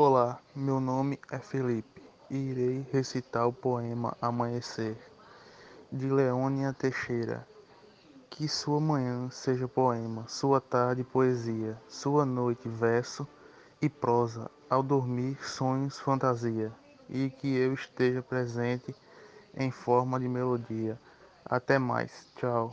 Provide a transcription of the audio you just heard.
Olá, meu nome é Felipe e irei recitar o poema Amanhecer, de Leônia Teixeira. Que sua manhã seja poema, sua tarde poesia, sua noite verso e prosa, ao dormir sonhos fantasia, e que eu esteja presente em forma de melodia. Até mais, tchau.